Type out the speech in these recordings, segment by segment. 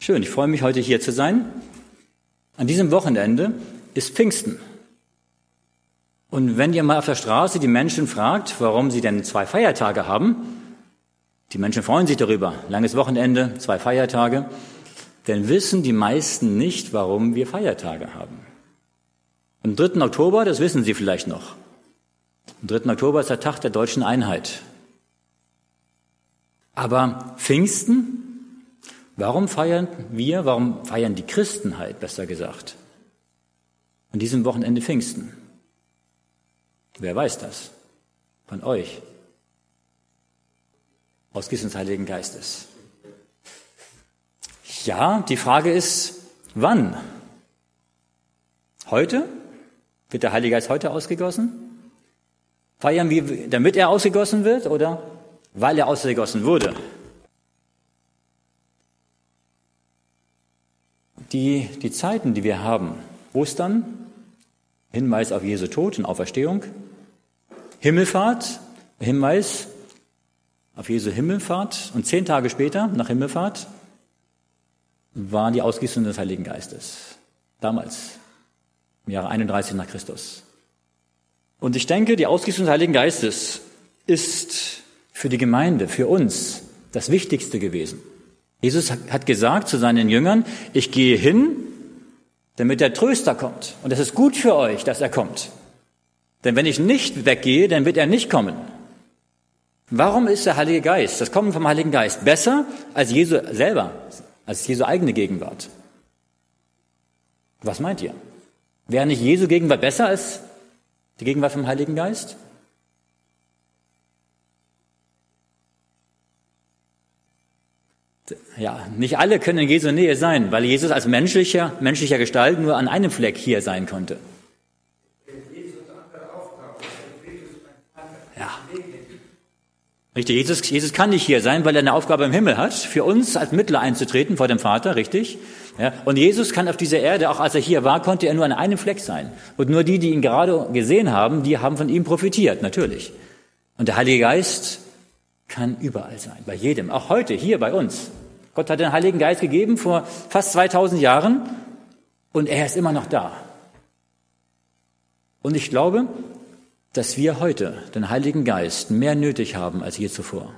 Schön, ich freue mich heute hier zu sein. An diesem Wochenende ist Pfingsten. Und wenn ihr mal auf der Straße die Menschen fragt, warum sie denn zwei Feiertage haben, die Menschen freuen sich darüber, langes Wochenende, zwei Feiertage, dann wissen die meisten nicht, warum wir Feiertage haben. Am 3. Oktober, das wissen Sie vielleicht noch. Am 3. Oktober ist der Tag der deutschen Einheit. Aber Pfingsten, warum feiern wir, warum feiern die Christenheit, besser gesagt, an diesem Wochenende Pfingsten? Wer weiß das? Von euch. Aus des Heiligen Geistes. Ja, die Frage ist, wann? Heute? Wird der Heilige Geist heute ausgegossen? Feiern wir, damit er ausgegossen wird oder weil er ausgegossen wurde? Die, die Zeiten, die wir haben, Ostern, Hinweis auf Jesu Tod und Auferstehung, Himmelfahrt, Hinweis auf Jesu Himmelfahrt und zehn Tage später, nach Himmelfahrt, war die Ausgießung des Heiligen Geistes. Damals, im Jahre 31 nach Christus. Und ich denke, die Ausgießung des Heiligen Geistes ist für die Gemeinde, für uns das Wichtigste gewesen. Jesus hat gesagt zu seinen Jüngern, ich gehe hin, damit der Tröster kommt. Und es ist gut für euch, dass er kommt. Denn wenn ich nicht weggehe, dann wird er nicht kommen. Warum ist der Heilige Geist, das Kommen vom Heiligen Geist, besser als Jesu selber, als Jesu eigene Gegenwart? Was meint ihr? Wäre nicht Jesu Gegenwart besser als die Gegenwart vom Heiligen Geist? Ja, nicht alle können in Jesu Nähe sein, weil Jesus als menschlicher, menschlicher Gestalt nur an einem Fleck hier sein konnte. Ja. Richtig, Jesus, Jesus kann nicht hier sein, weil er eine Aufgabe im Himmel hat, für uns als Mittler einzutreten vor dem Vater, richtig? Ja, und Jesus kann auf dieser Erde, auch als er hier war, konnte er nur an einem Fleck sein. Und nur die, die ihn gerade gesehen haben, die haben von ihm profitiert, natürlich. Und der Heilige Geist kann überall sein, bei jedem, auch heute, hier bei uns. Gott hat den Heiligen Geist gegeben vor fast 2000 Jahren und er ist immer noch da. Und ich glaube, dass wir heute den Heiligen Geist mehr nötig haben als je zuvor.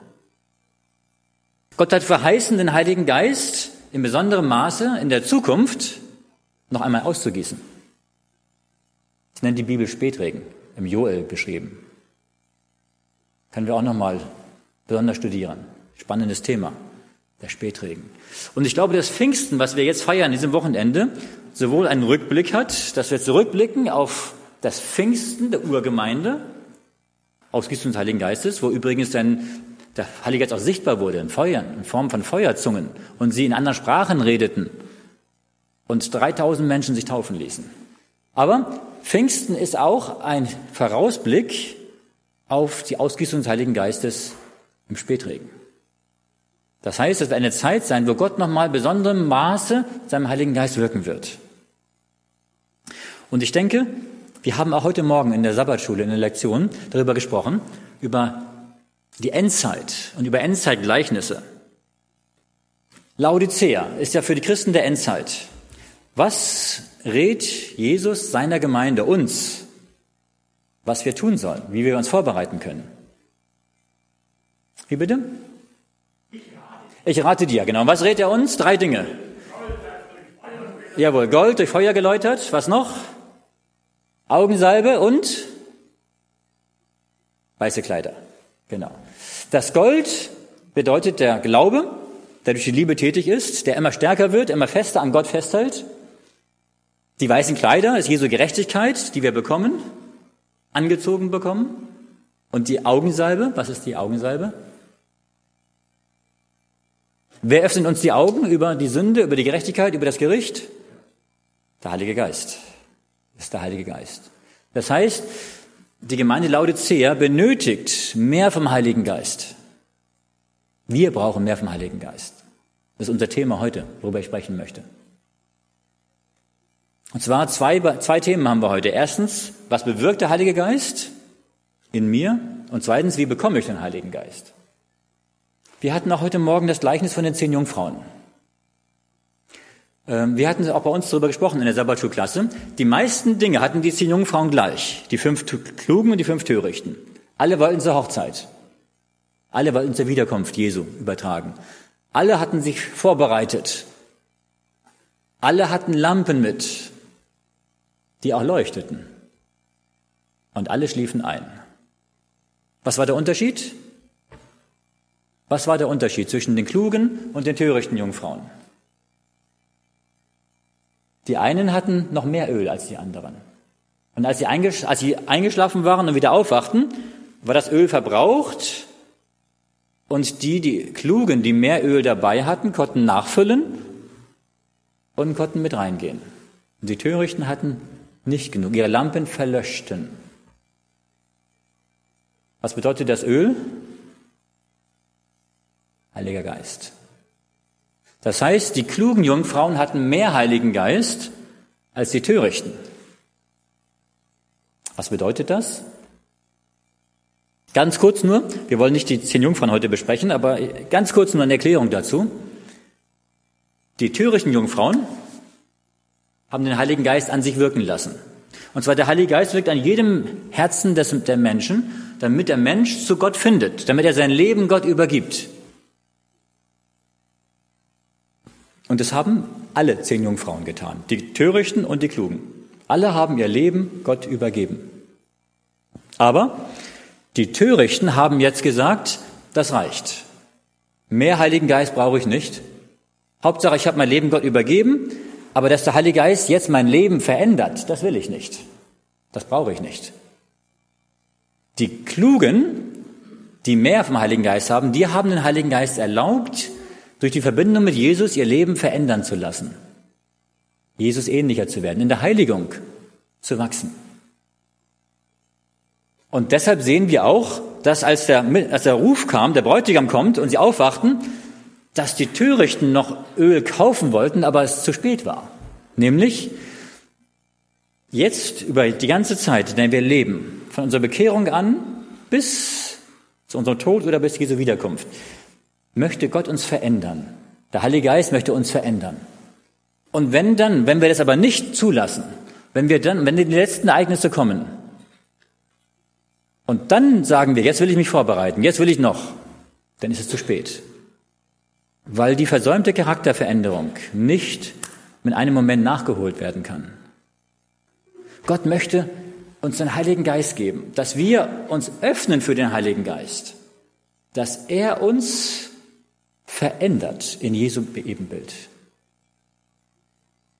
Gott hat verheißen, den Heiligen Geist in besonderem Maße in der Zukunft noch einmal auszugießen. Das nennt die Bibel Spätregen, im Joel beschrieben. Können wir auch noch mal besonders studieren. Spannendes Thema, der Spätregen. Und ich glaube, das Pfingsten, was wir jetzt feiern, diesem Wochenende, sowohl einen Rückblick hat, dass wir zurückblicken auf das Pfingsten der Urgemeinde, Ausgießung des Heiligen Geistes, wo übrigens dann der Heilige Geist auch sichtbar wurde in Feuern, in Form von Feuerzungen und sie in anderen Sprachen redeten und 3000 Menschen sich taufen ließen. Aber Pfingsten ist auch ein Vorausblick auf die Ausgießung des Heiligen Geistes im Spätregen. Das heißt, es wird eine Zeit sein, wo Gott nochmal besonderem Maße seinem Heiligen Geist wirken wird. Und ich denke, wir haben auch heute Morgen in der Sabbatschule, in der Lektion darüber gesprochen, über die Endzeit und über Endzeitgleichnisse. Laodicea ist ja für die Christen der Endzeit. Was rät Jesus seiner Gemeinde uns, was wir tun sollen, wie wir uns vorbereiten können? Wie bitte? Ich rate dir, genau. Was rät er uns? Drei Dinge. Jawohl, Gold durch Feuer geläutert. Was noch? Augensalbe und weiße Kleider. Genau. Das Gold bedeutet der Glaube, der durch die Liebe tätig ist, der immer stärker wird, immer fester an Gott festhält. Die weißen Kleider ist Jesu Gerechtigkeit, die wir bekommen, angezogen bekommen. Und die Augensalbe, was ist die Augensalbe? Wer öffnet uns die Augen über die Sünde, über die Gerechtigkeit, über das Gericht? Der Heilige Geist. Das ist der Heilige Geist. Das heißt, die Gemeinde Laodicea benötigt mehr vom Heiligen Geist. Wir brauchen mehr vom Heiligen Geist. Das ist unser Thema heute, worüber ich sprechen möchte. Und zwar zwei, zwei Themen haben wir heute. Erstens, was bewirkt der Heilige Geist in mir? Und zweitens, wie bekomme ich den Heiligen Geist? Wir hatten auch heute Morgen das Gleichnis von den zehn Jungfrauen. Ähm, wir hatten auch bei uns darüber gesprochen in der Sabbatschulklasse. Die meisten Dinge hatten die zehn Jungfrauen gleich. Die fünf Klugen und die fünf Törichten. Alle wollten zur Hochzeit. Alle wollten zur Wiederkunft Jesu übertragen. Alle hatten sich vorbereitet. Alle hatten Lampen mit, die auch leuchteten. Und alle schliefen ein. Was war der Unterschied? Was war der Unterschied zwischen den klugen und den törichten Jungfrauen? Die einen hatten noch mehr Öl als die anderen. Und als sie, als sie eingeschlafen waren und wieder aufwachten, war das Öl verbraucht und die, die Klugen, die mehr Öl dabei hatten, konnten nachfüllen und konnten mit reingehen. Und die Törichten hatten nicht genug. Ihre Lampen verlöschten. Was bedeutet das Öl? Heiliger Geist. Das heißt, die klugen Jungfrauen hatten mehr Heiligen Geist als die Törichten. Was bedeutet das? Ganz kurz nur, wir wollen nicht die zehn Jungfrauen heute besprechen, aber ganz kurz nur eine Erklärung dazu. Die törichten Jungfrauen haben den Heiligen Geist an sich wirken lassen. Und zwar der Heilige Geist wirkt an jedem Herzen des, der Menschen, damit der Mensch zu Gott findet, damit er sein Leben Gott übergibt. Und das haben alle zehn Jungfrauen getan, die Törichten und die Klugen. Alle haben ihr Leben Gott übergeben. Aber die Törichten haben jetzt gesagt, das reicht. Mehr Heiligen Geist brauche ich nicht. Hauptsache, ich habe mein Leben Gott übergeben, aber dass der Heilige Geist jetzt mein Leben verändert, das will ich nicht. Das brauche ich nicht. Die Klugen, die mehr vom Heiligen Geist haben, die haben den Heiligen Geist erlaubt, durch die Verbindung mit Jesus ihr Leben verändern zu lassen. Jesus ähnlicher zu werden, in der Heiligung zu wachsen. Und deshalb sehen wir auch, dass als der, als der Ruf kam, der Bräutigam kommt und sie aufwachten, dass die Törichten noch Öl kaufen wollten, aber es zu spät war. Nämlich jetzt über die ganze Zeit, in der wir leben, von unserer Bekehrung an bis zu unserem Tod oder bis Jesu Wiederkunft, möchte Gott uns verändern. Der Heilige Geist möchte uns verändern. Und wenn dann, wenn wir das aber nicht zulassen, wenn wir dann, wenn die letzten Ereignisse kommen, und dann sagen wir, jetzt will ich mich vorbereiten, jetzt will ich noch, dann ist es zu spät. Weil die versäumte Charakterveränderung nicht mit einem Moment nachgeholt werden kann. Gott möchte uns den Heiligen Geist geben, dass wir uns öffnen für den Heiligen Geist, dass er uns verändert in Jesu Ebenbild.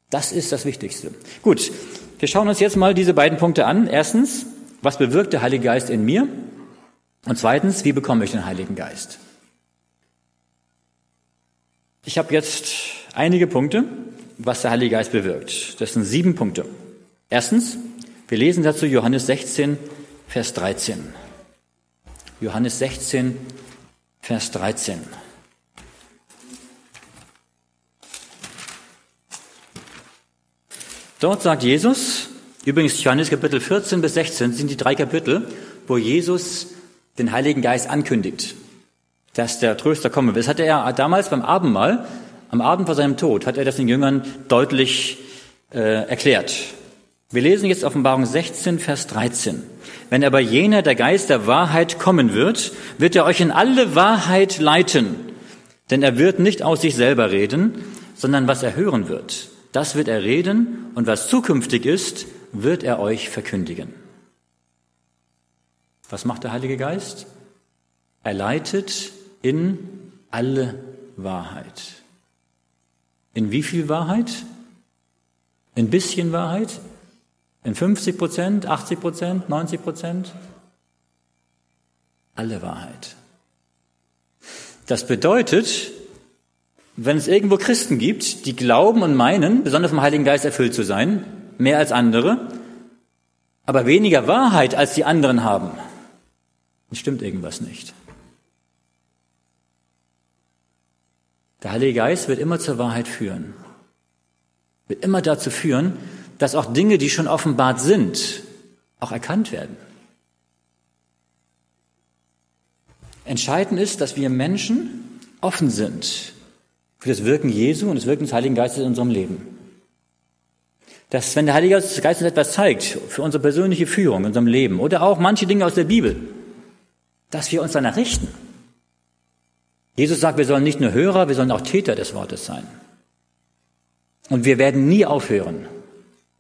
Das ist das Wichtigste. Gut, wir schauen uns jetzt mal diese beiden Punkte an. Erstens, was bewirkt der Heilige Geist in mir? Und zweitens, wie bekomme ich den Heiligen Geist? Ich habe jetzt einige Punkte, was der Heilige Geist bewirkt. Das sind sieben Punkte. Erstens, wir lesen dazu Johannes 16, Vers 13. Johannes 16, Vers 13. Dort sagt Jesus, übrigens Johannes Kapitel 14 bis 16 sind die drei Kapitel, wo Jesus den Heiligen Geist ankündigt, dass der Tröster kommen wird. Das hatte er damals beim Abendmahl, am Abend vor seinem Tod, hat er das den Jüngern deutlich äh, erklärt. Wir lesen jetzt Offenbarung 16, Vers 13. Wenn aber jener, der Geist der Wahrheit kommen wird, wird er euch in alle Wahrheit leiten. Denn er wird nicht aus sich selber reden, sondern was er hören wird, das wird er reden und was zukünftig ist, wird er euch verkündigen. Was macht der Heilige Geist? Er leitet in alle Wahrheit. In wie viel Wahrheit? In bisschen Wahrheit? In 50 Prozent, 80 Prozent, 90 Prozent? Alle Wahrheit. Das bedeutet, wenn es irgendwo Christen gibt, die glauben und meinen, besonders vom Heiligen Geist erfüllt zu sein, mehr als andere, aber weniger Wahrheit als die anderen haben, dann stimmt irgendwas nicht. Der Heilige Geist wird immer zur Wahrheit führen, wird immer dazu führen, dass auch Dinge, die schon offenbart sind, auch erkannt werden. Entscheidend ist, dass wir Menschen offen sind für das Wirken Jesu und das Wirken des Heiligen Geistes in unserem Leben. Dass, wenn der Heilige Geist uns etwas zeigt, für unsere persönliche Führung in unserem Leben oder auch manche Dinge aus der Bibel, dass wir uns danach richten. Jesus sagt, wir sollen nicht nur Hörer, wir sollen auch Täter des Wortes sein. Und wir werden nie aufhören,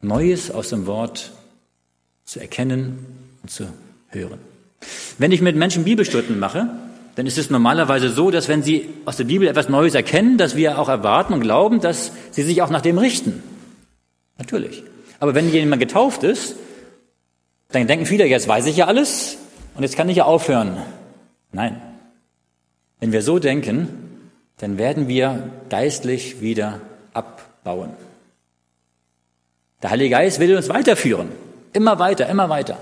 Neues aus dem Wort zu erkennen und zu hören. Wenn ich mit Menschen Bibelstunden mache, dann ist es normalerweise so, dass wenn sie aus der Bibel etwas Neues erkennen, dass wir auch erwarten und glauben, dass sie sich auch nach dem richten. Natürlich. Aber wenn jemand getauft ist, dann denken viele, jetzt weiß ich ja alles und jetzt kann ich ja aufhören. Nein. Wenn wir so denken, dann werden wir geistlich wieder abbauen. Der Heilige Geist will uns weiterführen. Immer weiter, immer weiter.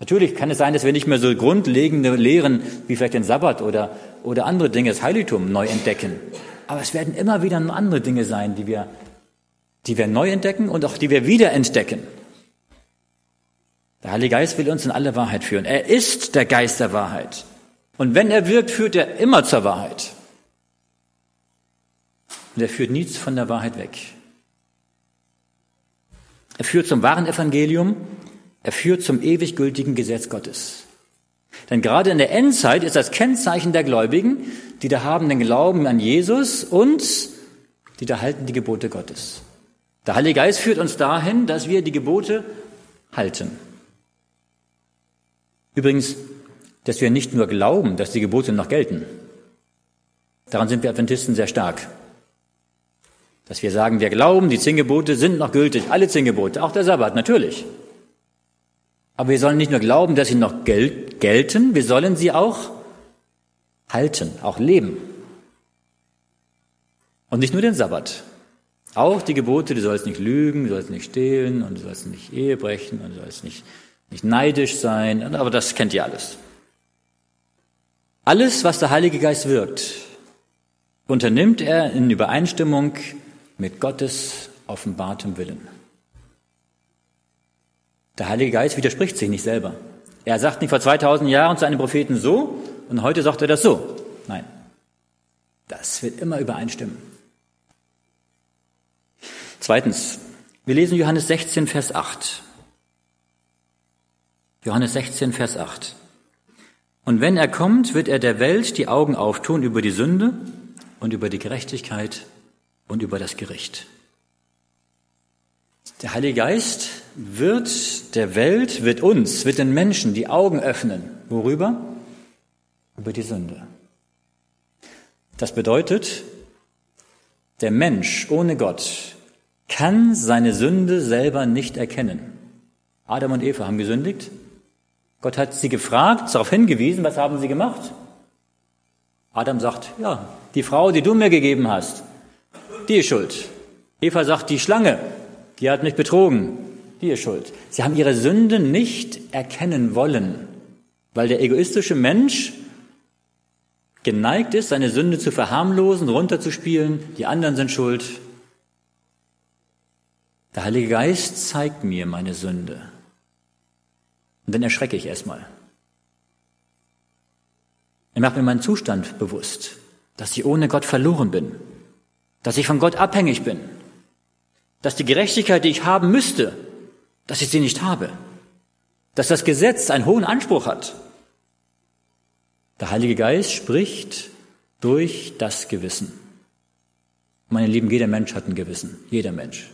Natürlich kann es sein, dass wir nicht mehr so grundlegende Lehren wie vielleicht den Sabbat oder, oder andere Dinge, das Heiligtum neu entdecken. Aber es werden immer wieder andere Dinge sein, die wir, die wir neu entdecken und auch die wir wieder entdecken. Der Heilige Geist will uns in alle Wahrheit führen. Er ist der Geist der Wahrheit. Und wenn er wirkt, führt er immer zur Wahrheit. Und er führt nichts von der Wahrheit weg. Er führt zum wahren Evangelium, er führt zum ewig gültigen Gesetz Gottes. Denn gerade in der Endzeit ist das Kennzeichen der Gläubigen, die da haben den Glauben an Jesus und die da halten die Gebote Gottes. Der Heilige Geist führt uns dahin, dass wir die Gebote halten. Übrigens, dass wir nicht nur glauben, dass die Gebote noch gelten. Daran sind wir Adventisten sehr stark. Dass wir sagen, wir glauben, die zehn Gebote sind noch gültig, alle zehn Gebote, auch der Sabbat, natürlich. Aber wir sollen nicht nur glauben, dass sie noch gel gelten, wir sollen sie auch halten, auch leben. Und nicht nur den Sabbat. Auch die Gebote, du sollst nicht lügen, du sollst nicht stehlen und du sollst nicht Ehe brechen und du sollst nicht, nicht neidisch sein, aber das kennt ihr alles. Alles, was der Heilige Geist wirkt, unternimmt er in Übereinstimmung mit Gottes offenbartem Willen. Der Heilige Geist widerspricht sich nicht selber. Er sagt nicht vor 2000 Jahren zu einem Propheten so und heute sagt er das so. Nein, das wird immer übereinstimmen. Zweitens, wir lesen Johannes 16, Vers 8. Johannes 16, Vers 8. Und wenn er kommt, wird er der Welt die Augen auftun über die Sünde und über die Gerechtigkeit und über das Gericht. Der Heilige Geist wird der Welt, wird uns, wird den Menschen die Augen öffnen. Worüber? Über die Sünde. Das bedeutet, der Mensch ohne Gott kann seine Sünde selber nicht erkennen. Adam und Eva haben gesündigt. Gott hat sie gefragt, darauf hingewiesen, was haben sie gemacht? Adam sagt, ja, die Frau, die du mir gegeben hast, die ist schuld. Eva sagt, die Schlange, die hat mich betrogen, die ist schuld. Sie haben ihre Sünde nicht erkennen wollen, weil der egoistische Mensch geneigt ist, seine Sünde zu verharmlosen, runterzuspielen, die anderen sind schuld. Der Heilige Geist zeigt mir meine Sünde. Und dann erschrecke ich erstmal. Er macht mir meinen Zustand bewusst, dass ich ohne Gott verloren bin, dass ich von Gott abhängig bin, dass die Gerechtigkeit, die ich haben müsste, dass ich sie nicht habe, dass das Gesetz einen hohen Anspruch hat. Der Heilige Geist spricht durch das Gewissen. Meine Lieben, jeder Mensch hat ein Gewissen, jeder Mensch.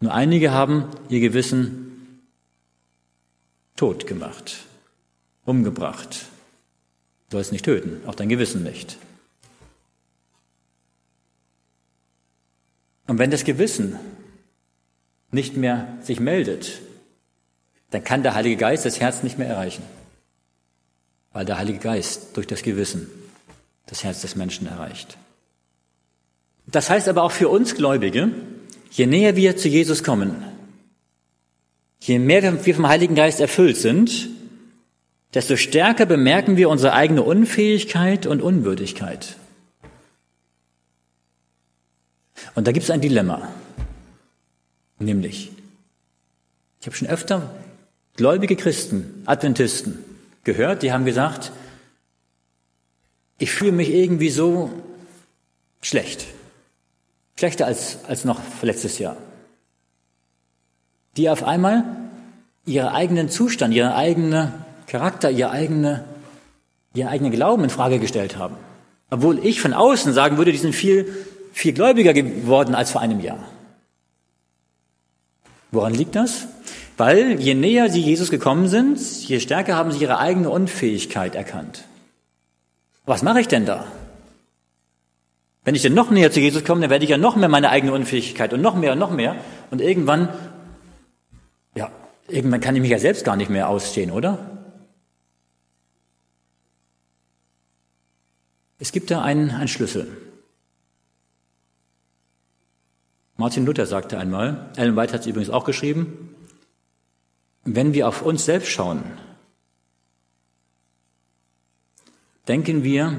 Nur einige haben ihr Gewissen tot gemacht, umgebracht. Du sollst nicht töten, auch dein Gewissen nicht. Und wenn das Gewissen nicht mehr sich meldet, dann kann der Heilige Geist das Herz nicht mehr erreichen, weil der Heilige Geist durch das Gewissen das Herz des Menschen erreicht. Das heißt aber auch für uns Gläubige, je näher wir zu Jesus kommen, je mehr wir vom Heiligen Geist erfüllt sind, desto stärker bemerken wir unsere eigene Unfähigkeit und Unwürdigkeit. Und da gibt es ein Dilemma. Nämlich, ich habe schon öfter gläubige Christen, Adventisten gehört, die haben gesagt, ich fühle mich irgendwie so schlecht. Schlechter als, als noch letztes Jahr. Die auf einmal ihren eigenen Zustand, ihren eigenen Charakter, ihr, eigene, ihren eigenen Glauben in Frage gestellt haben. Obwohl ich von außen sagen würde, die sind viel, viel gläubiger geworden als vor einem Jahr. Woran liegt das? Weil je näher sie Jesus gekommen sind, je stärker haben sie ihre eigene Unfähigkeit erkannt. Was mache ich denn da? Wenn ich denn noch näher zu Jesus komme, dann werde ich ja noch mehr meine eigene Unfähigkeit und noch mehr und noch mehr. Und irgendwann, ja, irgendwann kann ich mich ja selbst gar nicht mehr ausstehen, oder? Es gibt da einen, einen Schlüssel. Martin Luther sagte einmal, Ellen White hat es übrigens auch geschrieben, wenn wir auf uns selbst schauen, denken wir,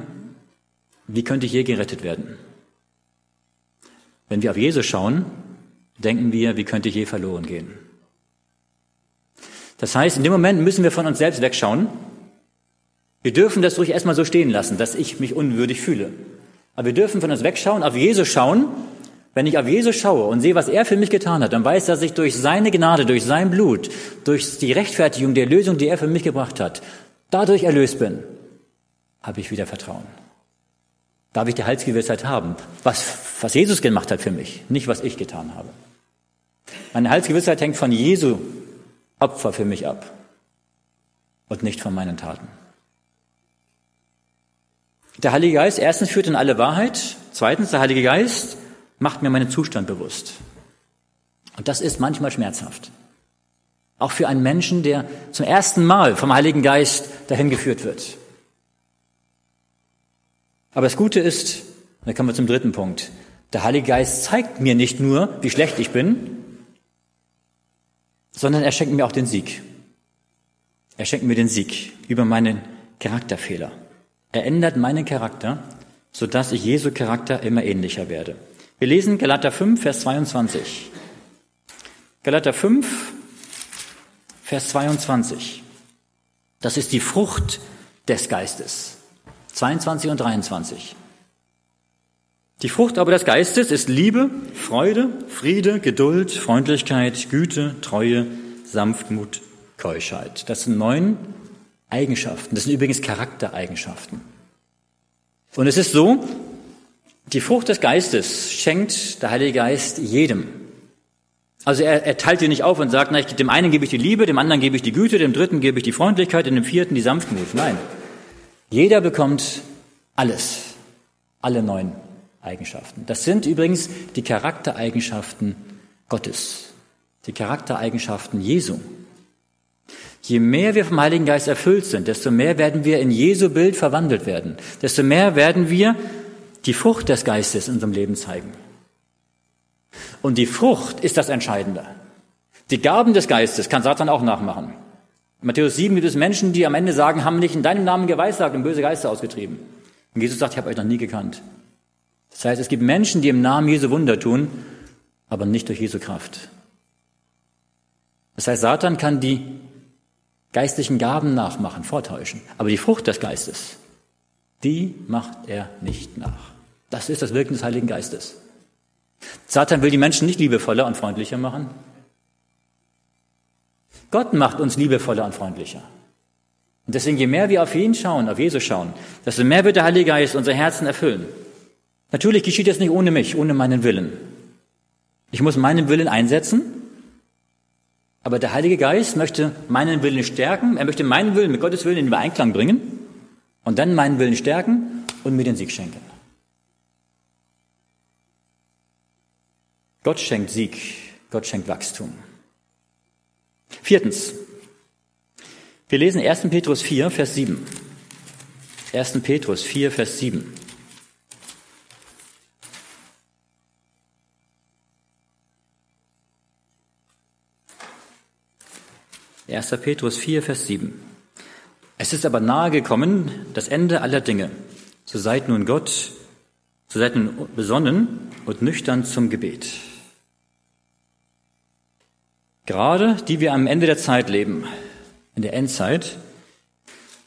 wie könnte ich je gerettet werden? Wenn wir auf Jesus schauen, denken wir, wie könnte ich je verloren gehen? Das heißt, in dem Moment müssen wir von uns selbst wegschauen. Wir dürfen das ruhig erstmal so stehen lassen, dass ich mich unwürdig fühle. Aber wir dürfen von uns wegschauen, auf Jesus schauen. Wenn ich auf Jesus schaue und sehe, was er für mich getan hat, dann weiß, dass ich durch seine Gnade, durch sein Blut, durch die Rechtfertigung der Lösung, die er für mich gebracht hat, dadurch erlöst bin, habe ich wieder Vertrauen. Darf ich die Heilsgewissheit haben, was, was Jesus gemacht hat für mich, nicht was ich getan habe. Meine Heilsgewissheit hängt von Jesu Opfer für mich ab und nicht von meinen Taten. Der Heilige Geist erstens führt in alle Wahrheit, zweitens der Heilige Geist macht mir meinen Zustand bewusst. Und das ist manchmal schmerzhaft. Auch für einen Menschen, der zum ersten Mal vom Heiligen Geist dahin geführt wird. Aber das Gute ist, da kommen wir zum dritten Punkt, der Heilige Geist zeigt mir nicht nur, wie schlecht ich bin, sondern er schenkt mir auch den Sieg. Er schenkt mir den Sieg über meinen Charakterfehler. Er ändert meinen Charakter, sodass ich Jesu Charakter immer ähnlicher werde. Wir lesen Galater 5, Vers 22. Galater 5, Vers 22. Das ist die Frucht des Geistes. 22 und 23. Die Frucht aber des Geistes ist Liebe, Freude, Friede, Geduld, Freundlichkeit, Güte, Treue, Sanftmut, Keuschheit. Das sind neun Eigenschaften. Das sind übrigens Charaktereigenschaften. Und es ist so, die Frucht des Geistes schenkt der Heilige Geist jedem. Also er, er teilt die nicht auf und sagt, na, dem einen gebe ich die Liebe, dem anderen gebe ich die Güte, dem dritten gebe ich die Freundlichkeit, und dem vierten die Sanftmut. Nein. Jeder bekommt alles. Alle neun Eigenschaften. Das sind übrigens die Charaktereigenschaften Gottes, die Charaktereigenschaften Jesu. Je mehr wir vom Heiligen Geist erfüllt sind, desto mehr werden wir in Jesu Bild verwandelt werden, desto mehr werden wir die Frucht des Geistes in unserem Leben zeigen. Und die Frucht ist das Entscheidende. Die Gaben des Geistes kann Satan auch nachmachen. In Matthäus 7 gibt es Menschen, die am Ende sagen, haben nicht in deinem Namen geweissagt und böse Geister ausgetrieben. Und Jesus sagt, ich habe euch noch nie gekannt. Das heißt, es gibt Menschen, die im Namen Jesu Wunder tun, aber nicht durch Jesu Kraft. Das heißt, Satan kann die geistlichen Gaben nachmachen, vortäuschen. Aber die Frucht des Geistes, die macht er nicht nach. Das ist das Wirken des Heiligen Geistes. Satan will die Menschen nicht liebevoller und freundlicher machen. Gott macht uns liebevoller und freundlicher. Und deswegen, je mehr wir auf ihn schauen, auf Jesus schauen, desto mehr wird der Heilige Geist unser Herzen erfüllen. Natürlich geschieht das nicht ohne mich, ohne meinen Willen. Ich muss meinen Willen einsetzen, aber der Heilige Geist möchte meinen Willen stärken, er möchte meinen Willen mit Gottes Willen in Übereinklang bringen und dann meinen Willen stärken und mir den Sieg schenken. Gott schenkt Sieg, Gott schenkt Wachstum. Viertens, wir lesen 1. Petrus 4, Vers 7. 1. Petrus 4, Vers 7. 1. Petrus 4, Vers 7. Es ist aber nahe gekommen, das Ende aller Dinge. So seid nun Gott, so seid nun besonnen und nüchtern zum Gebet. Gerade die wir am Ende der Zeit leben, in der Endzeit,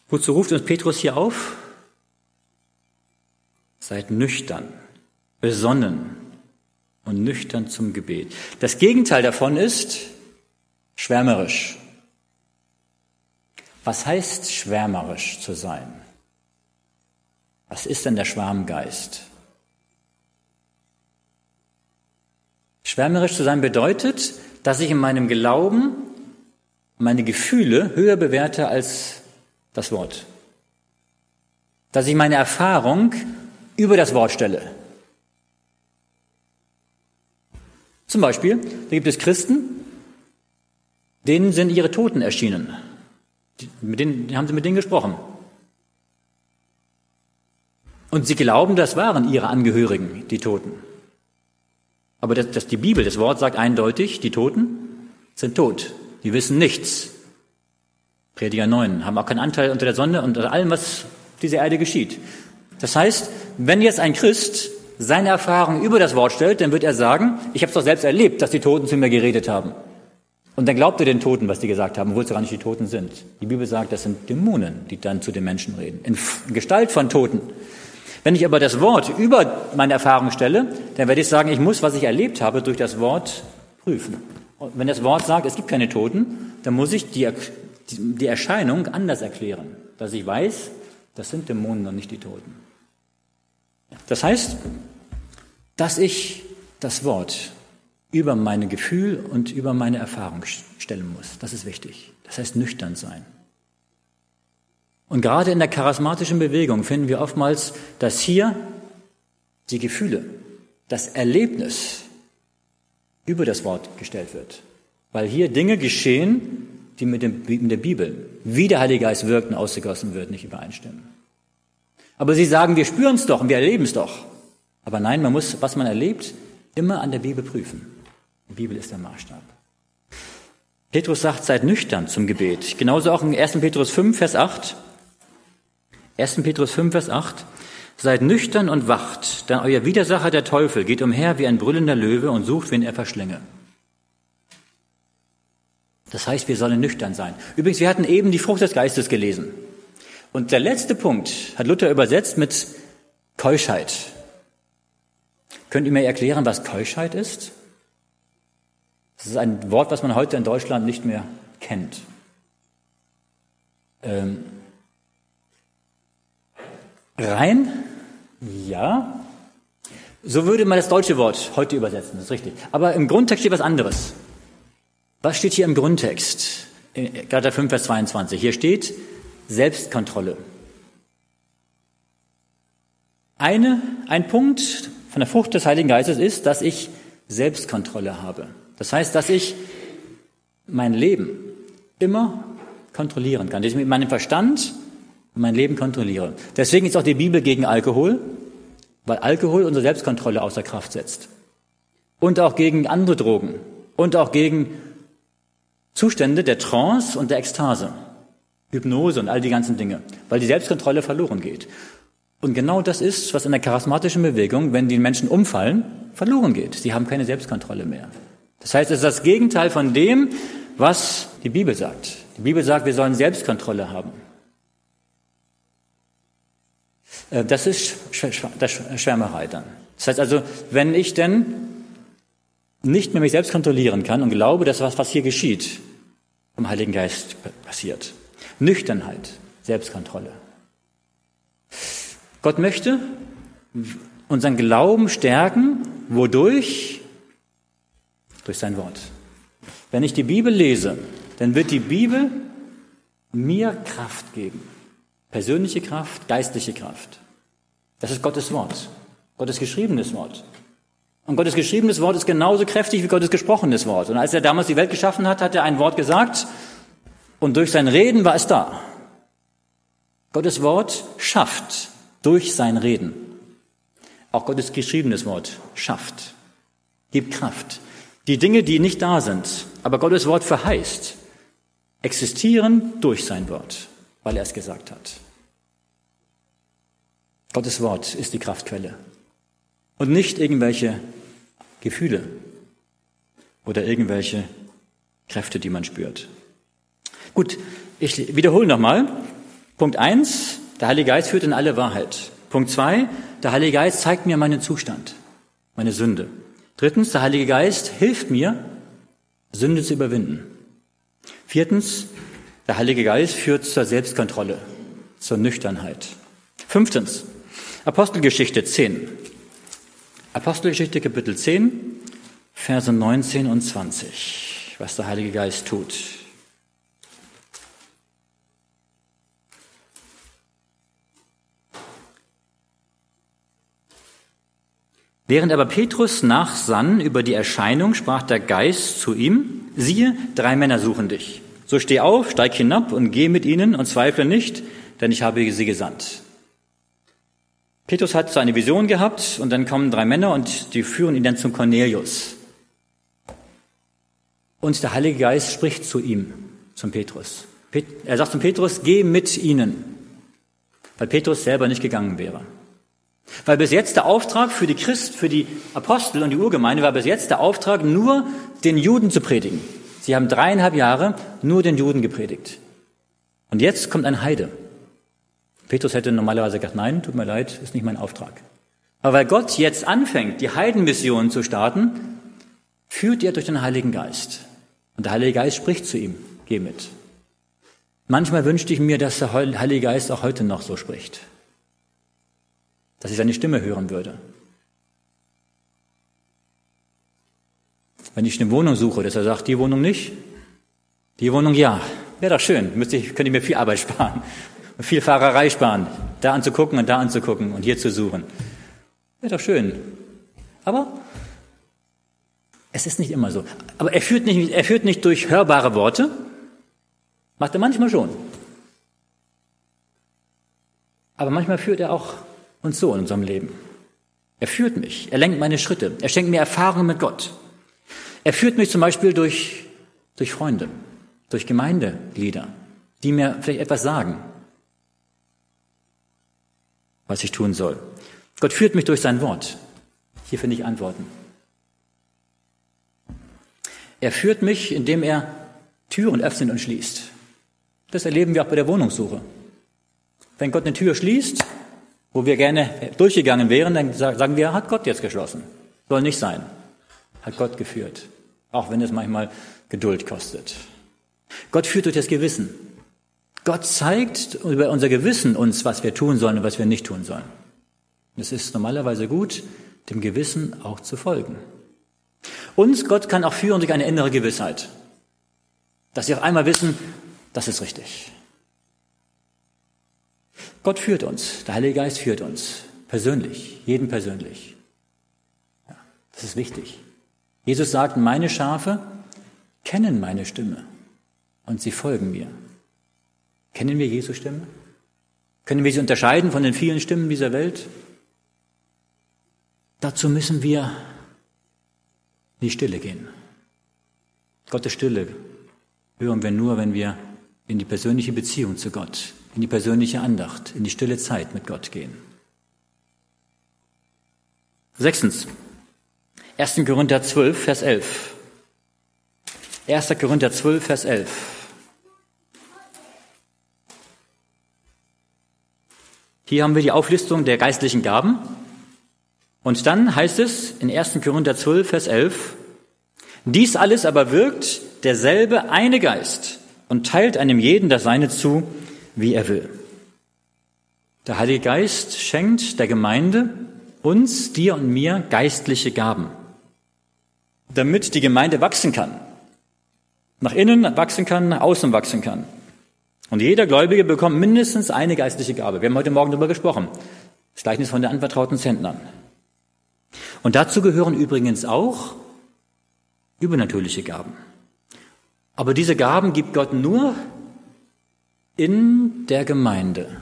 wozu ruft uns Petrus hier auf? Seid nüchtern. besonnen und nüchtern zum Gebet. Das Gegenteil davon ist schwärmerisch. Was heißt schwärmerisch zu sein? Was ist denn der Schwarmgeist? Schwärmerisch zu sein bedeutet, dass ich in meinem Glauben meine Gefühle höher bewerte als das Wort. Dass ich meine Erfahrung über das Wort stelle. Zum Beispiel, da gibt es Christen, denen sind ihre Toten erschienen. Mit denen haben sie mit denen gesprochen. Und sie glauben, das waren ihre Angehörigen, die Toten. Aber das, das, die Bibel, das Wort sagt eindeutig, die Toten sind tot. Die wissen nichts. Prediger 9, haben auch keinen Anteil unter der Sonne und unter allem, was dieser Erde geschieht. Das heißt, wenn jetzt ein Christ seine Erfahrung über das Wort stellt, dann wird er sagen, ich habe es doch selbst erlebt, dass die Toten zu mir geredet haben. Und dann glaubt er den Toten, was die gesagt haben, obwohl es gar nicht die Toten sind. Die Bibel sagt, das sind Dämonen, die dann zu den Menschen reden, in Gestalt von Toten. Wenn ich aber das Wort über meine Erfahrung stelle, dann werde ich sagen, ich muss, was ich erlebt habe, durch das Wort prüfen. Und wenn das Wort sagt, es gibt keine Toten, dann muss ich die, die Erscheinung anders erklären, dass ich weiß, das sind Dämonen und nicht die Toten. Das heißt, dass ich das Wort über meine Gefühl und über meine Erfahrung stellen muss. Das ist wichtig. Das heißt nüchtern sein. Und gerade in der charismatischen Bewegung finden wir oftmals, dass hier die Gefühle, das Erlebnis über das Wort gestellt wird. Weil hier Dinge geschehen, die mit, dem, mit der Bibel, wie der Heilige Geist wirkt und ausgegossen wird, nicht übereinstimmen. Aber sie sagen, wir spüren es doch und wir erleben es doch. Aber nein, man muss, was man erlebt, immer an der Bibel prüfen. Die Bibel ist der Maßstab. Petrus sagt, seid nüchtern zum Gebet. Genauso auch in 1. Petrus 5, Vers 8. 1. Petrus 5, Vers 8. Seid nüchtern und wacht, denn euer Widersacher, der Teufel, geht umher wie ein brüllender Löwe und sucht, wen er verschlinge. Das heißt, wir sollen nüchtern sein. Übrigens, wir hatten eben die Frucht des Geistes gelesen. Und der letzte Punkt hat Luther übersetzt mit Keuschheit. Könnt ihr mir erklären, was Keuschheit ist? Das ist ein Wort, was man heute in Deutschland nicht mehr kennt. Ähm, Rein? Ja. So würde man das deutsche Wort heute übersetzen, das ist richtig. Aber im Grundtext steht was anderes. Was steht hier im Grundtext? Galater 5, Vers 22. Hier steht Selbstkontrolle. Eine, ein Punkt von der Frucht des Heiligen Geistes ist, dass ich Selbstkontrolle habe. Das heißt, dass ich mein Leben immer kontrollieren kann. Dass ich mit meinem Verstand mein Leben kontrolliere. Deswegen ist auch die Bibel gegen Alkohol, weil Alkohol unsere Selbstkontrolle außer Kraft setzt. Und auch gegen andere Drogen. Und auch gegen Zustände der Trance und der Ekstase. Hypnose und all die ganzen Dinge. Weil die Selbstkontrolle verloren geht. Und genau das ist, was in der charismatischen Bewegung, wenn die Menschen umfallen, verloren geht. Sie haben keine Selbstkontrolle mehr. Das heißt, es ist das Gegenteil von dem, was die Bibel sagt. Die Bibel sagt, wir sollen Selbstkontrolle haben. Äh, das ist Schwärmerei dann. Das heißt also, wenn ich denn nicht mehr mich selbst kontrollieren kann und glaube, dass was, was hier geschieht, vom Heiligen Geist passiert. Nüchternheit, Selbstkontrolle. Gott möchte unseren Glauben stärken, wodurch? Durch sein Wort. Wenn ich die Bibel lese, dann wird die Bibel mir Kraft geben. Persönliche Kraft, geistliche Kraft. Das ist Gottes Wort. Gottes geschriebenes Wort. Und Gottes geschriebenes Wort ist genauso kräftig wie Gottes gesprochenes Wort. Und als er damals die Welt geschaffen hat, hat er ein Wort gesagt und durch sein Reden war es da. Gottes Wort schafft durch sein Reden. Auch Gottes geschriebenes Wort schafft, gibt Kraft. Die Dinge, die nicht da sind, aber Gottes Wort verheißt, existieren durch sein Wort, weil er es gesagt hat. Gottes Wort ist die Kraftquelle und nicht irgendwelche Gefühle oder irgendwelche Kräfte, die man spürt. Gut, ich wiederhole nochmal. Punkt eins: der Heilige Geist führt in alle Wahrheit. Punkt zwei: der Heilige Geist zeigt mir meinen Zustand. meine Sünde. Drittens, der Heilige Geist hilft mir, Sünde zu überwinden. Viertens, der Heilige Geist führt zur Selbstkontrolle, zur Nüchternheit. Fünftens, Apostelgeschichte 10. Apostelgeschichte Kapitel 10, Verse 19 und 20, was der Heilige Geist tut. Während aber Petrus nachsann über die Erscheinung, sprach der Geist zu ihm, siehe, drei Männer suchen dich. So steh auf, steig hinab und geh mit ihnen und zweifle nicht, denn ich habe sie gesandt. Petrus hat so eine Vision gehabt und dann kommen drei Männer und die führen ihn dann zum Cornelius. Und der Heilige Geist spricht zu ihm, zum Petrus. Er sagt zum Petrus, geh mit ihnen, weil Petrus selber nicht gegangen wäre. Weil bis jetzt der Auftrag für die Christ, für die Apostel und die Urgemeinde war bis jetzt der Auftrag, nur den Juden zu predigen. Sie haben dreieinhalb Jahre nur den Juden gepredigt. Und jetzt kommt ein Heide. Petrus hätte normalerweise gesagt, nein, tut mir leid, ist nicht mein Auftrag. Aber weil Gott jetzt anfängt, die Heidenmission zu starten, führt er durch den Heiligen Geist. Und der Heilige Geist spricht zu ihm, geh mit. Manchmal wünschte ich mir, dass der Heilige Geist auch heute noch so spricht dass ich seine Stimme hören würde. Wenn ich eine Wohnung suche, dass er sagt, die Wohnung nicht, die Wohnung ja, wäre doch schön, müsste ich, könnte ich mir viel Arbeit sparen, viel Fahrerei sparen, da anzugucken und da anzugucken und hier zu suchen. Wäre doch schön. Aber es ist nicht immer so. Aber er führt nicht, er führt nicht durch hörbare Worte, macht er manchmal schon. Aber manchmal führt er auch und so in unserem Leben. Er führt mich, er lenkt meine Schritte, er schenkt mir Erfahrungen mit Gott. Er führt mich zum Beispiel durch, durch Freunde, durch Gemeindeglieder, die mir vielleicht etwas sagen, was ich tun soll. Gott führt mich durch sein Wort. Hier finde ich Antworten. Er führt mich, indem er Türen öffnet und schließt. Das erleben wir auch bei der Wohnungssuche. Wenn Gott eine Tür schließt, wo wir gerne durchgegangen wären, dann sagen wir, hat Gott jetzt geschlossen. Soll nicht sein. Hat Gott geführt. Auch wenn es manchmal Geduld kostet. Gott führt durch das Gewissen. Gott zeigt über unser Gewissen uns, was wir tun sollen und was wir nicht tun sollen. Es ist normalerweise gut, dem Gewissen auch zu folgen. Und Gott kann auch führen durch eine innere Gewissheit. Dass sie auf einmal wissen, das ist richtig. Gott führt uns, der Heilige Geist führt uns, persönlich, jeden persönlich. Ja, das ist wichtig. Jesus sagt, meine Schafe kennen meine Stimme und sie folgen mir. Kennen wir Jesu Stimme? Können wir sie unterscheiden von den vielen Stimmen dieser Welt? Dazu müssen wir in die Stille gehen. Gottes Stille hören wir nur, wenn wir in die persönliche Beziehung zu Gott in die persönliche Andacht, in die stille Zeit mit Gott gehen. Sechstens, 1. Korinther 12, Vers 11. 1. Korinther 12, Vers 11. Hier haben wir die Auflistung der geistlichen Gaben. Und dann heißt es in 1. Korinther 12, Vers 11, dies alles aber wirkt derselbe eine Geist und teilt einem jeden das Seine zu, wie er will. Der Heilige Geist schenkt der Gemeinde, uns, dir und mir, geistliche Gaben, damit die Gemeinde wachsen kann. Nach innen wachsen kann, nach außen wachsen kann. Und jeder Gläubige bekommt mindestens eine geistliche Gabe. Wir haben heute Morgen darüber gesprochen. Das Gleichnis von den anvertrauten Zentnern. Und dazu gehören übrigens auch übernatürliche Gaben. Aber diese Gaben gibt Gott nur in der Gemeinde,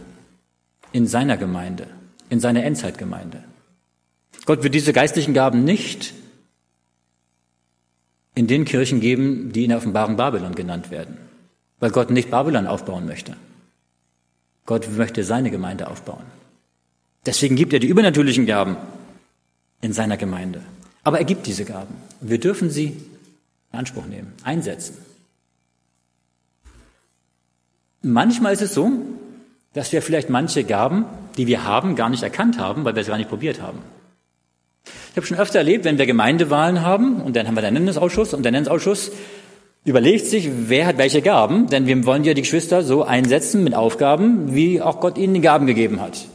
in seiner Gemeinde, in seiner Endzeitgemeinde. Gott wird diese geistlichen Gaben nicht in den Kirchen geben, die in der Offenbarung Babylon genannt werden, weil Gott nicht Babylon aufbauen möchte. Gott möchte seine Gemeinde aufbauen. Deswegen gibt er die übernatürlichen Gaben in seiner Gemeinde. Aber er gibt diese Gaben. wir dürfen sie in Anspruch nehmen, einsetzen. Manchmal ist es so, dass wir vielleicht manche Gaben, die wir haben, gar nicht erkannt haben, weil wir es gar nicht probiert haben. Ich habe schon öfter erlebt, wenn wir Gemeindewahlen haben und dann haben wir den Nennensausschuss und der Nennensausschuss überlegt sich, wer hat welche Gaben, denn wir wollen ja die Geschwister so einsetzen mit Aufgaben, wie auch Gott ihnen die Gaben gegeben hat.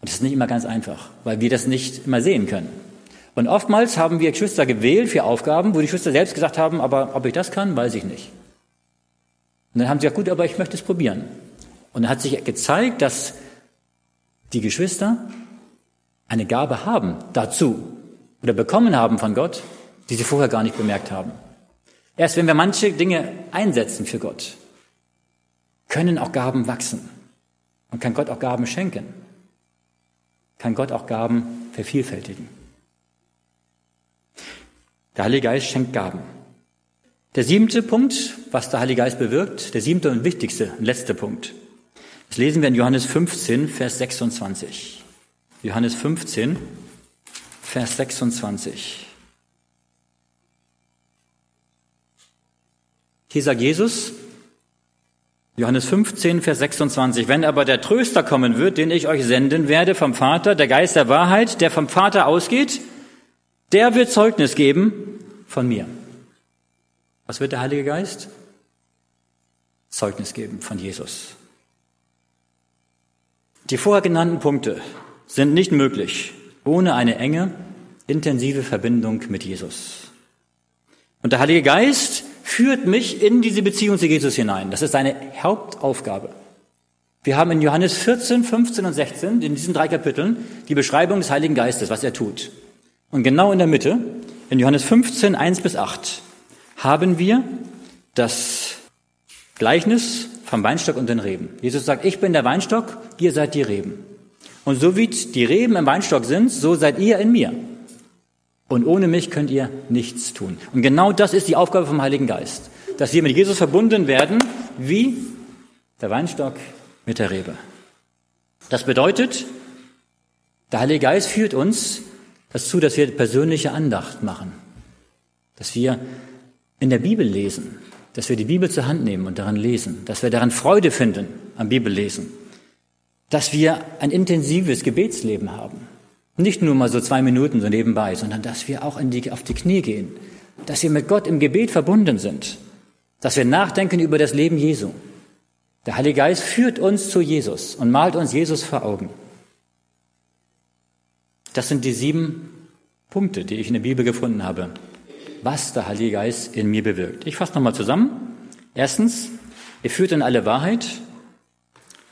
Und das ist nicht immer ganz einfach, weil wir das nicht immer sehen können. Und oftmals haben wir Geschwister gewählt für Aufgaben, wo die Geschwister selbst gesagt haben, aber ob ich das kann, weiß ich nicht. Und dann haben sie gesagt, gut, aber ich möchte es probieren. Und dann hat sich gezeigt, dass die Geschwister eine Gabe haben dazu oder bekommen haben von Gott, die sie vorher gar nicht bemerkt haben. Erst wenn wir manche Dinge einsetzen für Gott, können auch Gaben wachsen und kann Gott auch Gaben schenken, kann Gott auch Gaben vervielfältigen. Der Heilige Geist schenkt Gaben. Der siebte Punkt, was der Heilige Geist bewirkt, der siebte und wichtigste letzte Punkt. Das lesen wir in Johannes 15, Vers 26. Johannes 15, Vers 26. Hier sagt Jesus, Johannes 15, Vers 26, wenn aber der Tröster kommen wird, den ich euch senden werde vom Vater, der Geist der Wahrheit, der vom Vater ausgeht, der wird Zeugnis geben von mir. Was wird der Heilige Geist? Zeugnis geben von Jesus. Die vorher genannten Punkte sind nicht möglich ohne eine enge, intensive Verbindung mit Jesus. Und der Heilige Geist führt mich in diese Beziehung zu Jesus hinein. Das ist seine Hauptaufgabe. Wir haben in Johannes 14, 15 und 16, in diesen drei Kapiteln, die Beschreibung des Heiligen Geistes, was er tut. Und genau in der Mitte, in Johannes 15, 1 bis 8, haben wir das Gleichnis vom Weinstock und den Reben. Jesus sagt, ich bin der Weinstock, ihr seid die Reben. Und so wie die Reben im Weinstock sind, so seid ihr in mir. Und ohne mich könnt ihr nichts tun. Und genau das ist die Aufgabe vom Heiligen Geist. Dass wir mit Jesus verbunden werden, wie der Weinstock mit der Rebe. Das bedeutet, der Heilige Geist führt uns dazu, dass wir persönliche Andacht machen, dass wir in der Bibel lesen, dass wir die Bibel zur Hand nehmen und daran lesen, dass wir daran Freude finden am Bibellesen, dass wir ein intensives Gebetsleben haben. Nicht nur mal so zwei Minuten so nebenbei, sondern dass wir auch die, auf die Knie gehen, dass wir mit Gott im Gebet verbunden sind, dass wir nachdenken über das Leben Jesu. Der Heilige Geist führt uns zu Jesus und malt uns Jesus vor Augen. Das sind die sieben Punkte, die ich in der Bibel gefunden habe, was der Heilige Geist in mir bewirkt. Ich fasse nochmal zusammen. Erstens, er führt in alle Wahrheit.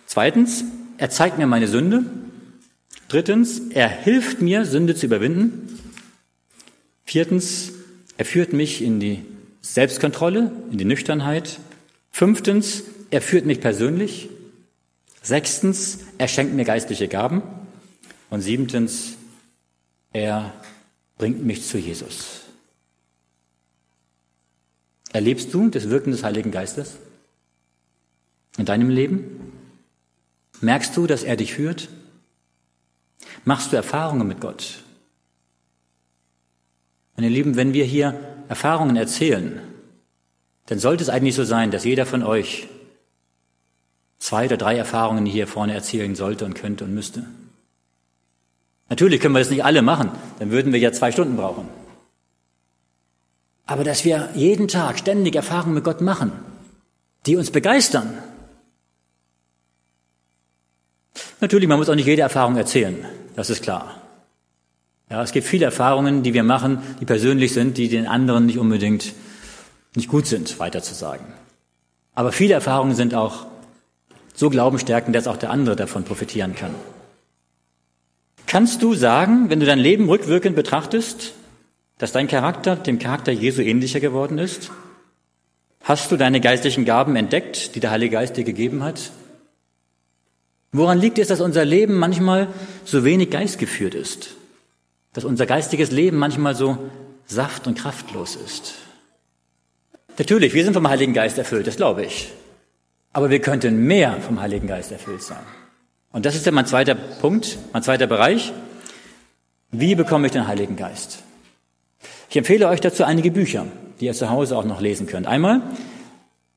Zweitens, er zeigt mir meine Sünde. Drittens, er hilft mir, Sünde zu überwinden. Viertens, er führt mich in die Selbstkontrolle, in die Nüchternheit. Fünftens, er führt mich persönlich. Sechstens, er schenkt mir geistliche Gaben. Und siebtens, er bringt mich zu Jesus. Erlebst du das Wirken des Heiligen Geistes in deinem Leben? Merkst du, dass er dich führt? Machst du Erfahrungen mit Gott? Meine Lieben, wenn wir hier Erfahrungen erzählen, dann sollte es eigentlich so sein, dass jeder von euch zwei oder drei Erfahrungen hier vorne erzählen sollte und könnte und müsste. Natürlich können wir das nicht alle machen, dann würden wir ja zwei Stunden brauchen. Aber dass wir jeden Tag ständig Erfahrungen mit Gott machen, die uns begeistern. Natürlich, man muss auch nicht jede Erfahrung erzählen, das ist klar. Ja, es gibt viele Erfahrungen, die wir machen, die persönlich sind, die den anderen nicht unbedingt nicht gut sind, weiterzusagen. Aber viele Erfahrungen sind auch so glaubenstärkend, dass auch der andere davon profitieren kann. Kannst du sagen, wenn du dein Leben rückwirkend betrachtest, dass dein Charakter dem Charakter Jesu ähnlicher geworden ist? Hast du deine geistlichen Gaben entdeckt, die der Heilige Geist dir gegeben hat? Woran liegt es, dass unser Leben manchmal so wenig geistgeführt ist? Dass unser geistiges Leben manchmal so saft- und kraftlos ist? Natürlich, wir sind vom Heiligen Geist erfüllt, das glaube ich. Aber wir könnten mehr vom Heiligen Geist erfüllt sein. Und das ist ja mein zweiter Punkt, mein zweiter Bereich. Wie bekomme ich den Heiligen Geist? Ich empfehle euch dazu einige Bücher, die ihr zu Hause auch noch lesen könnt. Einmal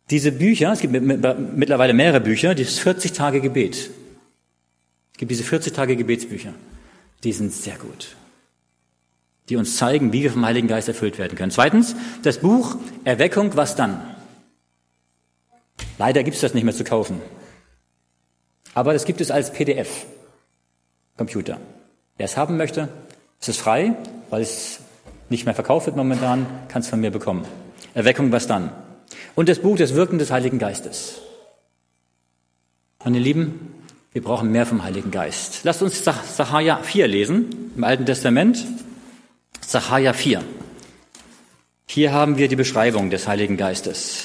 diese Bücher, es gibt mittlerweile mehrere Bücher, das 40 Tage Gebet. Es gibt diese 40 Tage Gebetsbücher. Die sind sehr gut. die uns zeigen, wie wir vom Heiligen Geist erfüllt werden können. Zweitens, das Buch Erweckung, was dann? Leider gibt es das nicht mehr zu kaufen. Aber das gibt es als PDF. Computer. Wer es haben möchte, es ist frei, weil es nicht mehr verkauft wird momentan, kann es von mir bekommen. Erweckung, was dann? Und das Buch des Wirken des Heiligen Geistes. Meine Lieben, wir brauchen mehr vom Heiligen Geist. Lasst uns Sacharja 4 lesen, im Alten Testament. Sacharja 4. Hier haben wir die Beschreibung des Heiligen Geistes.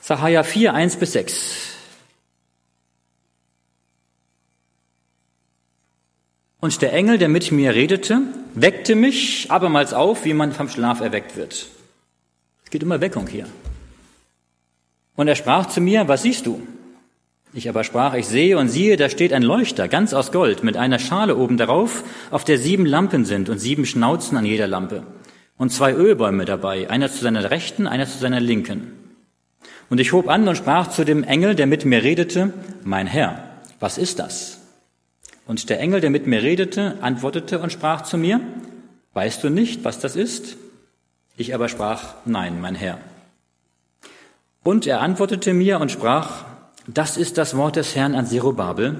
Sacharja 4, 1 bis 6. Und der Engel, der mit mir redete, weckte mich abermals auf, wie man vom Schlaf erweckt wird. Es geht um Erweckung hier. Und er sprach zu mir, was siehst du? Ich aber sprach, ich sehe und siehe, da steht ein Leuchter, ganz aus Gold, mit einer Schale oben darauf, auf der sieben Lampen sind und sieben Schnauzen an jeder Lampe. Und zwei Ölbäume dabei, einer zu seiner Rechten, einer zu seiner Linken. Und ich hob an und sprach zu dem Engel, der mit mir redete, mein Herr, was ist das? Und der Engel, der mit mir redete, antwortete und sprach zu mir, weißt du nicht, was das ist? Ich aber sprach, nein, mein Herr. Und er antwortete mir und sprach, das ist das Wort des Herrn an Zerubabel.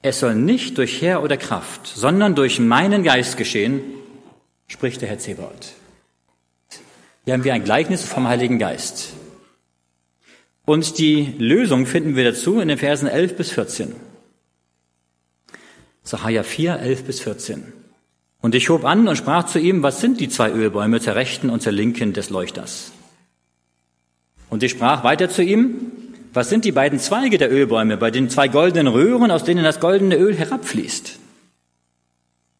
Es soll nicht durch Heer oder Kraft, sondern durch meinen Geist geschehen, spricht der Herr Zebaoth. Hier haben wir ein Gleichnis vom Heiligen Geist. Und die Lösung finden wir dazu in den Versen 11 bis 14. Sacharja 4, 11 bis 14. Und ich hob an und sprach zu ihm, was sind die zwei Ölbäume zur rechten und zur linken des Leuchters? Und ich sprach weiter zu ihm, was sind die beiden Zweige der Ölbäume bei den zwei goldenen Röhren, aus denen das goldene Öl herabfließt?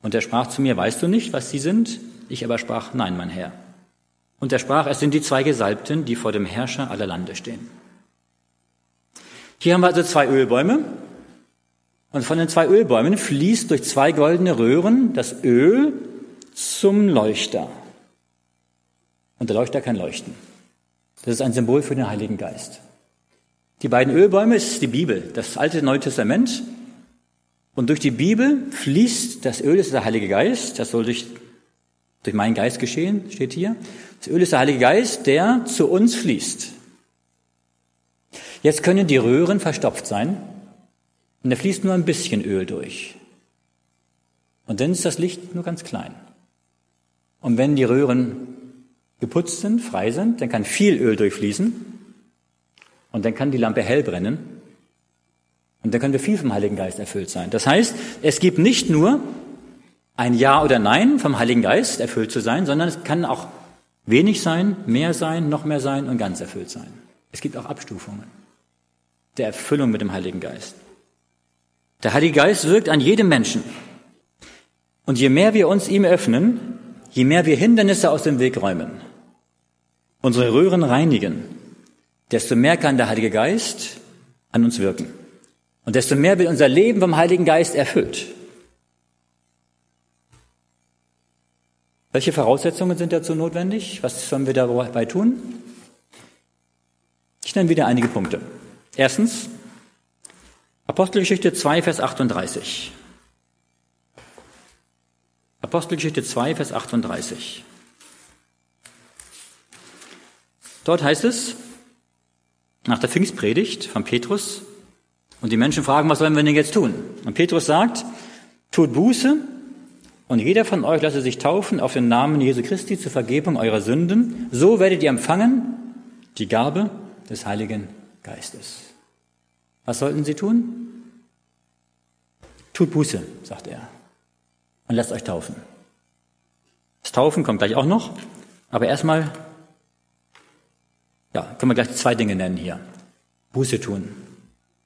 Und er sprach zu mir, weißt du nicht, was sie sind? Ich aber sprach, nein, mein Herr. Und er sprach, es sind die zwei Gesalbten, die vor dem Herrscher aller Lande stehen. Hier haben wir also zwei Ölbäume. Und von den zwei Ölbäumen fließt durch zwei goldene Röhren das Öl zum Leuchter. Und der Leuchter kann leuchten. Das ist ein Symbol für den Heiligen Geist. Die beiden Ölbäume ist die Bibel, das alte Neue Testament. Und durch die Bibel fließt das Öl, ist der Heilige Geist. Das soll durch, durch meinen Geist geschehen, steht hier. Das Öl ist der Heilige Geist, der zu uns fließt. Jetzt können die Röhren verstopft sein und da fließt nur ein bisschen Öl durch. Und dann ist das Licht nur ganz klein. Und wenn die Röhren geputzt sind, frei sind, dann kann viel Öl durchfließen. Und dann kann die Lampe hell brennen. Und dann können wir viel vom Heiligen Geist erfüllt sein. Das heißt, es gibt nicht nur ein Ja oder Nein vom Heiligen Geist erfüllt zu sein, sondern es kann auch wenig sein, mehr sein, noch mehr sein und ganz erfüllt sein. Es gibt auch Abstufungen der Erfüllung mit dem Heiligen Geist. Der Heilige Geist wirkt an jedem Menschen. Und je mehr wir uns ihm öffnen, je mehr wir Hindernisse aus dem Weg räumen, unsere Röhren reinigen, desto mehr kann der Heilige Geist an uns wirken. Und desto mehr wird unser Leben vom Heiligen Geist erfüllt. Welche Voraussetzungen sind dazu notwendig? Was sollen wir dabei tun? Ich nenne wieder einige Punkte. Erstens, Apostelgeschichte 2, Vers 38. Apostelgeschichte 2, Vers 38. Dort heißt es, nach der Pfingstpredigt von Petrus und die Menschen fragen, was sollen wir denn jetzt tun? Und Petrus sagt, tut Buße und jeder von euch lasse sich taufen auf den Namen Jesu Christi zur Vergebung eurer Sünden. So werdet ihr empfangen die Gabe des Heiligen Geistes. Was sollten sie tun? Tut Buße, sagt er, und lasst euch taufen. Das Taufen kommt gleich auch noch, aber erstmal ja, können wir gleich zwei Dinge nennen hier. Buße tun.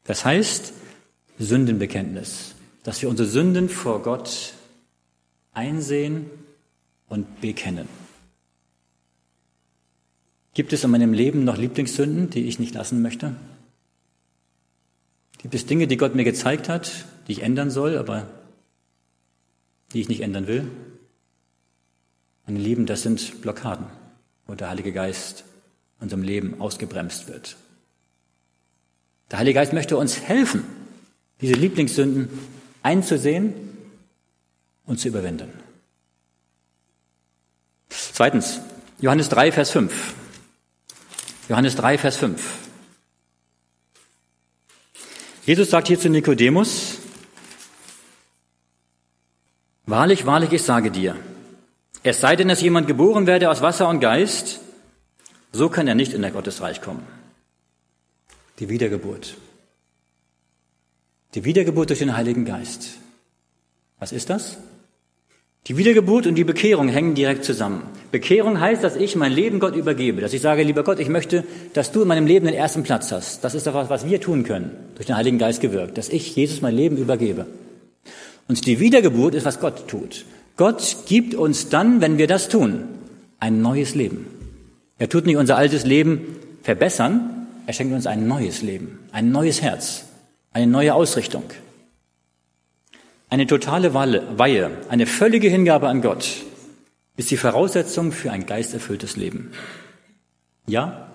Das heißt Sündenbekenntnis, dass wir unsere Sünden vor Gott einsehen und bekennen. Gibt es in meinem Leben noch Lieblingssünden, die ich nicht lassen möchte? Gibt es Dinge, die Gott mir gezeigt hat, die ich ändern soll, aber die ich nicht ändern will? Meine Lieben, das sind Blockaden, wo der Heilige Geist unserem Leben ausgebremst wird. Der Heilige Geist möchte uns helfen, diese Lieblingssünden einzusehen und zu überwinden. Zweitens, Johannes 3, Vers 5. Johannes 3, Vers 5. Jesus sagt hier zu Nikodemus, Wahrlich, wahrlich, ich sage dir, es sei denn, dass jemand geboren werde aus Wasser und Geist, so kann er nicht in der Gottesreich kommen. Die Wiedergeburt. Die Wiedergeburt durch den Heiligen Geist. Was ist das? Die Wiedergeburt und die Bekehrung hängen direkt zusammen. Bekehrung heißt, dass ich mein Leben Gott übergebe, dass ich sage, lieber Gott, ich möchte, dass du in meinem Leben den ersten Platz hast. Das ist das, was wir tun können, durch den Heiligen Geist gewirkt, dass ich Jesus mein Leben übergebe. Und die Wiedergeburt ist, was Gott tut. Gott gibt uns dann, wenn wir das tun, ein neues Leben. Er tut nicht unser altes Leben verbessern, er schenkt uns ein neues Leben, ein neues Herz, eine neue Ausrichtung. Eine totale Weihe, eine völlige Hingabe an Gott ist die Voraussetzung für ein geisterfülltes Leben. Ja,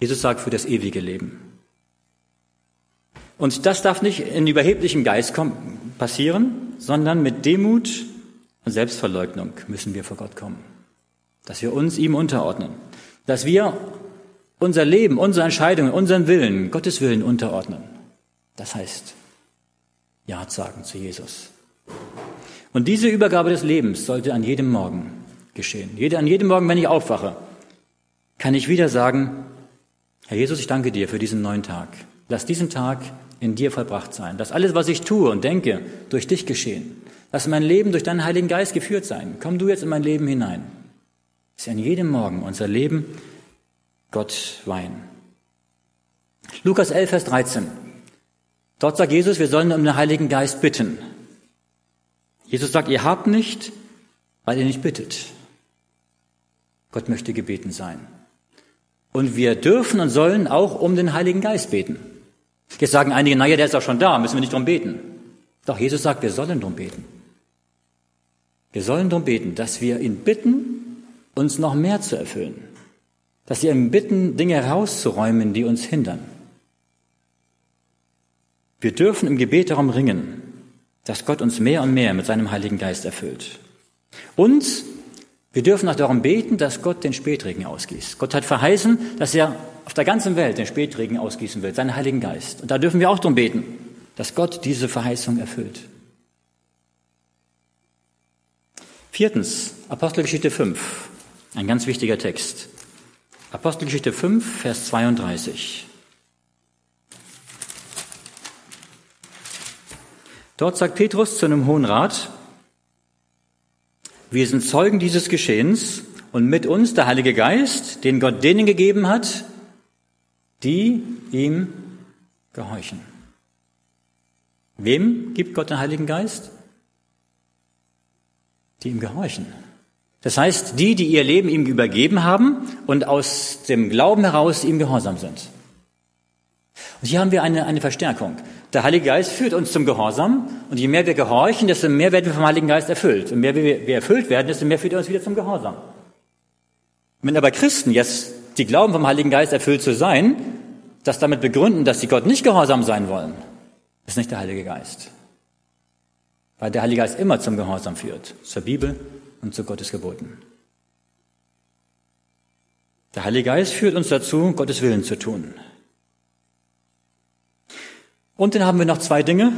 Jesus sagt für das ewige Leben. Und das darf nicht in überheblichem Geist passieren, sondern mit Demut und Selbstverleugnung müssen wir vor Gott kommen. Dass wir uns ihm unterordnen. Dass wir unser Leben, unsere Entscheidungen, unseren Willen, Gottes Willen unterordnen. Das heißt, ja sagen zu Jesus. Und diese Übergabe des Lebens sollte an jedem Morgen geschehen. An jedem Morgen, wenn ich aufwache, kann ich wieder sagen, Herr Jesus, ich danke dir für diesen neuen Tag. Lass diesen Tag in dir vollbracht sein. Lass alles, was ich tue und denke, durch dich geschehen. Lass mein Leben durch deinen Heiligen Geist geführt sein. Komm du jetzt in mein Leben hinein. Dass wir an jedem Morgen unser Leben Gott weihen. Lukas 11, Vers 13. Dort sagt Jesus, wir sollen um den Heiligen Geist bitten. Jesus sagt, ihr habt nicht, weil ihr nicht bittet. Gott möchte gebeten sein. Und wir dürfen und sollen auch um den Heiligen Geist beten. Jetzt sagen einige, naja, der ist auch schon da, müssen wir nicht drum beten. Doch Jesus sagt, wir sollen drum beten. Wir sollen drum beten, dass wir ihn bitten, uns noch mehr zu erfüllen. Dass wir ihn bitten, Dinge herauszuräumen, die uns hindern. Wir dürfen im Gebet darum ringen, dass Gott uns mehr und mehr mit seinem Heiligen Geist erfüllt. Und wir dürfen auch darum beten, dass Gott den Spätregen ausgießt. Gott hat verheißen, dass er auf der ganzen Welt den Spätregen ausgießen wird, seinen Heiligen Geist. Und da dürfen wir auch darum beten, dass Gott diese Verheißung erfüllt. Viertens, Apostelgeschichte 5, ein ganz wichtiger Text. Apostelgeschichte 5, Vers 32. Dort sagt Petrus zu einem Hohen Rat, wir sind Zeugen dieses Geschehens und mit uns der Heilige Geist, den Gott denen gegeben hat, die ihm gehorchen. Wem gibt Gott den Heiligen Geist? Die ihm gehorchen. Das heißt, die, die ihr Leben ihm übergeben haben und aus dem Glauben heraus ihm gehorsam sind. Und hier haben wir eine, eine Verstärkung. Der Heilige Geist führt uns zum Gehorsam und je mehr wir gehorchen, desto mehr werden wir vom Heiligen Geist erfüllt. Und je mehr wir erfüllt werden, desto mehr führt er uns wieder zum Gehorsam. Wenn aber Christen jetzt, die glauben, vom Heiligen Geist erfüllt zu sein, das damit begründen, dass sie Gott nicht gehorsam sein wollen, ist nicht der Heilige Geist. Weil der Heilige Geist immer zum Gehorsam führt, zur Bibel und zu Gottes Geboten. Der Heilige Geist führt uns dazu, Gottes Willen zu tun. Und dann haben wir noch zwei Dinge.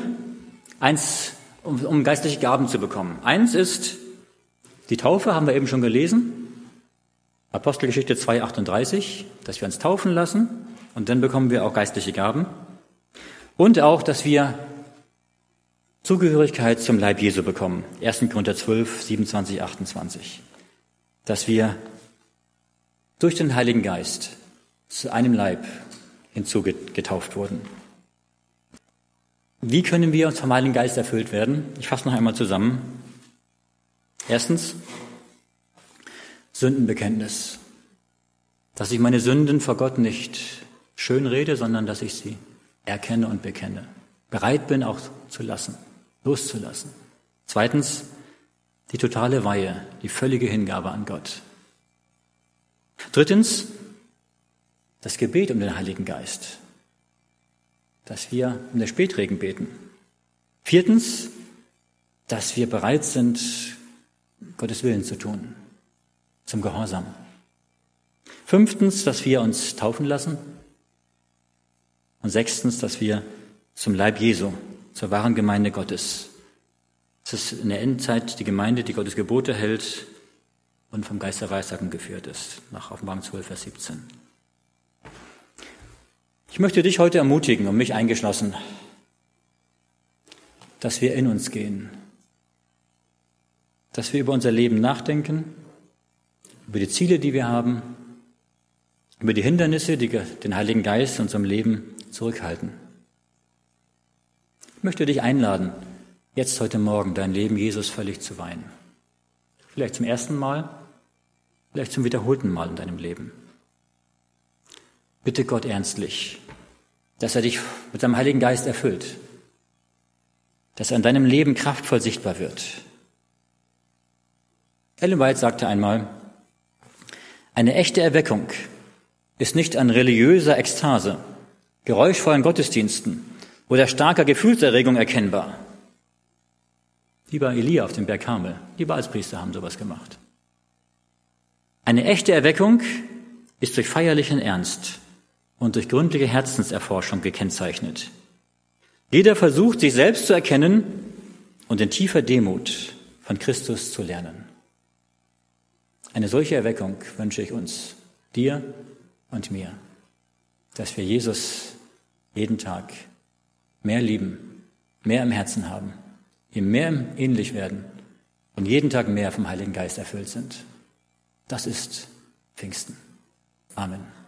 Eins, um, um geistliche Gaben zu bekommen. Eins ist die Taufe, haben wir eben schon gelesen. Apostelgeschichte 2,38, dass wir uns taufen lassen und dann bekommen wir auch geistliche Gaben. Und auch, dass wir Zugehörigkeit zum Leib Jesu bekommen. 1. Korinther 12, 27, 28. Dass wir durch den Heiligen Geist zu einem Leib hinzugetauft wurden. Wie können wir vom Heiligen Geist erfüllt werden? Ich fasse noch einmal zusammen. Erstens, Sündenbekenntnis. Dass ich meine Sünden vor Gott nicht schön rede, sondern dass ich sie erkenne und bekenne. Bereit bin auch zu lassen, loszulassen. Zweitens, die totale Weihe, die völlige Hingabe an Gott. Drittens, das Gebet um den Heiligen Geist dass wir um den Spätregen beten. Viertens, dass wir bereit sind, Gottes Willen zu tun, zum Gehorsam. Fünftens, dass wir uns taufen lassen. Und sechstens, dass wir zum Leib Jesu, zur wahren Gemeinde Gottes. Es ist in der Endzeit die Gemeinde, die Gottes Gebote hält und vom Geist der Weissagen geführt ist, nach Offenbarung 12, Vers 17. Ich möchte dich heute ermutigen, und mich eingeschlossen, dass wir in uns gehen, dass wir über unser Leben nachdenken, über die Ziele, die wir haben, über die Hindernisse, die den Heiligen Geist in unserem Leben zurückhalten. Ich möchte dich einladen, jetzt heute Morgen dein Leben Jesus völlig zu weihen. Vielleicht zum ersten Mal, vielleicht zum wiederholten Mal in deinem Leben. Bitte Gott ernstlich, dass er dich mit seinem Heiligen Geist erfüllt, dass er in deinem Leben kraftvoll sichtbar wird. Ellen White sagte einmal, eine echte Erweckung ist nicht an religiöser Ekstase, geräuschvollen Gottesdiensten oder starker Gefühlserregung erkennbar. Wie bei Elia auf dem Berg Karmel. Die Balspriester haben sowas gemacht. Eine echte Erweckung ist durch feierlichen Ernst und durch gründliche Herzenserforschung gekennzeichnet. Jeder versucht, sich selbst zu erkennen und in tiefer Demut von Christus zu lernen. Eine solche Erweckung wünsche ich uns, dir und mir, dass wir Jesus jeden Tag mehr lieben, mehr im Herzen haben, ihm mehr ähnlich werden und jeden Tag mehr vom Heiligen Geist erfüllt sind. Das ist Pfingsten. Amen.